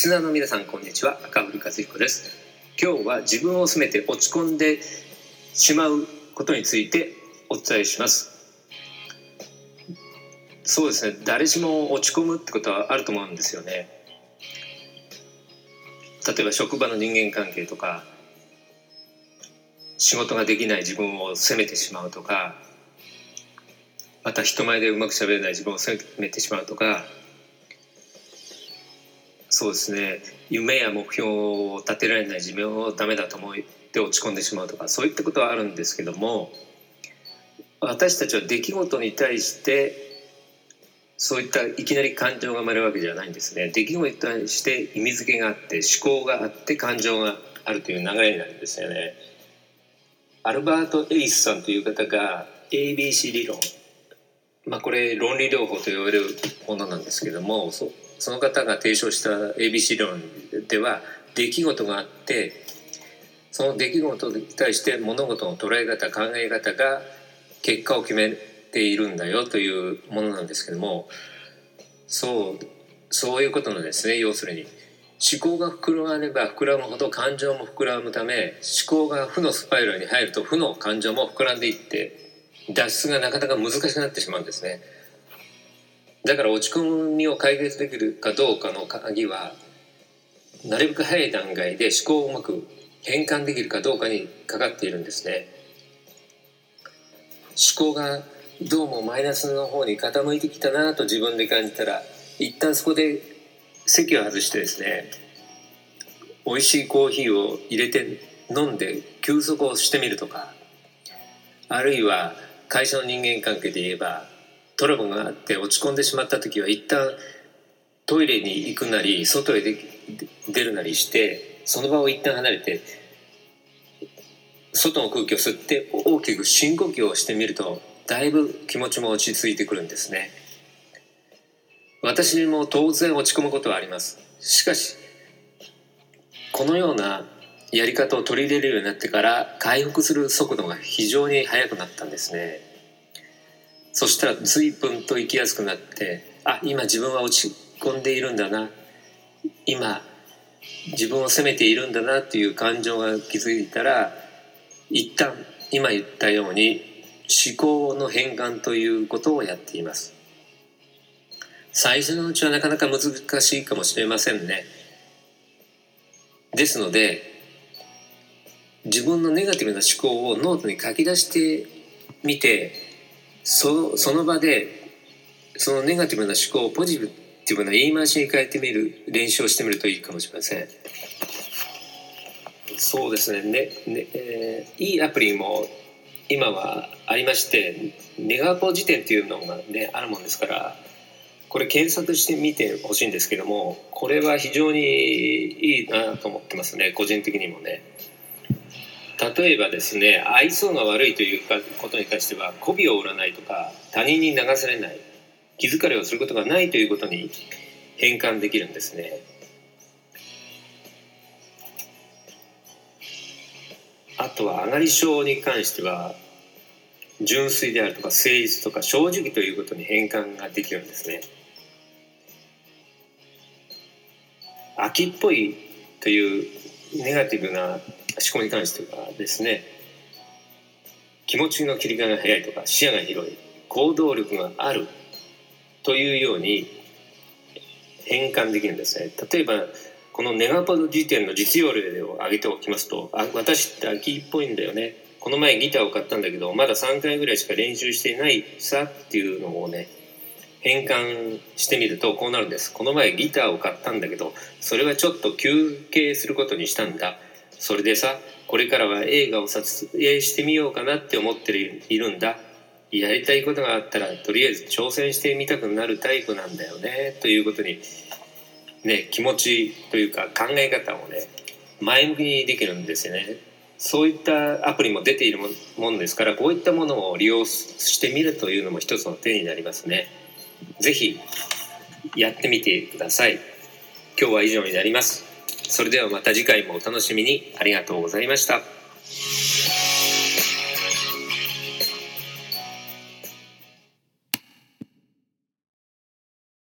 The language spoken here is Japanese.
スナーの皆さんこんにちは。赤古和彦です。今日は自分を責めて落ち込んでしまうことについてお伝えします。そうですね。誰しも落ち込むってことはあると思うんですよね。例えば職場の人間関係とか仕事ができない自分を責めてしまうとかまた人前でうまくしゃべれない自分を責めてしまうとかそうですね。夢や目標を立てられない自分をダメだと思って落ち込んでしまうとかそういったことはあるんですけども私たちは出来事に対してそういったいきなり感情が生まれるわけじゃないんですね。出来事に対して意味付けがあって思考があって感情があるという流れになるんですよね。アルバート・エイスさんという方が ABC 理論。まあこれ論理療法と呼ばれるものなんですけどもその方が提唱した ABC 論では出来事があってその出来事に対して物事の捉え方考え方が結果を決めているんだよというものなんですけどもそうそういうことなんですね要するに思考が膨らめば膨らむほど感情も膨らむため思考が負のスパイラルに入ると負の感情も膨らんでいって脱出がなかなか難しくなってしまうんですね。だから落ち込みを解決できるかどうかの鍵はなるべく早い段階で思考をうまく変換できるかどうかにかかっているんですね。思考がどうもマイナスの方に傾いてきたなと自分で感じたら一旦そこで席を外してですね美味しいコーヒーを入れて飲んで休息をしてみるとかあるいは会社の人間関係で言えばトラブルがあって落ち込んでしまった時は一旦トイレに行くなり外へ出るなりしてその場を一旦離れて外の空気を吸って大きく深呼吸をしてみるとだいぶ気持ちも落ち着いてくるんですね。私も当然落ち込むことはあります。しかしこのようなやり方を取り入れるようになってから回復する速度が非常に速くなったんですね。そしたら随分と生きやすくなってあ今自分は落ち込んでいるんだな。今自分を責めているんだなっていう感情が気づいたら一旦今言ったように思考の変換ということをやっています。最初のうちはなかなか難しいかもしれませんね。ですので自分のネガティブな思考をノートに書き出してみてそその場でそのネガティブな思考をポジティブな言い回しに変えてみる練習をしてみるといいかもしれません。そうですね。ねね、えー、いいアプリも今はありましてネガポ辞典っていうのがねあるもんですからこれ検索してみてほしいんですけどもこれは非常にいいなと思ってますね。個人的にもね。例えばですね愛想が悪いということに関しては媚びを売らないとか他人に流されない気疲れをすることがないということに変換できるんですね。あとは上がり症に関しては純粋であるとか誠実とか正直ということに変換ができるんですね。秋っぽいというネガティブな思考に関してはですね気持ちの切り替えが早いとか視野が広い行動力があるというように変換できるんですね。例えばこのネガポ時点の実用例を挙げておきますとあ私って秋っぽいんだよね。この前ギターを買ったんだけどまだ3回ぐらいしか練習していないさっていうのをね変換してみるとこうなるんです。この前ギターを買ったんだけどそれはちょっと休憩することにしたんだ。それでさこれからは映画を撮影してみようかなって思っているんだ。やりたいことがあったらとりあえず挑戦してみたくなるタイプなんだよね。ということにね気持ちというか考え方をね前向きにできるんですよね。そういったアプリも出ているもんですからこういったものを利用してみるというのも一つの手になりますね。是非やってみてください。今日は以上になります。それではまた次回もお楽しみにありがとうございました。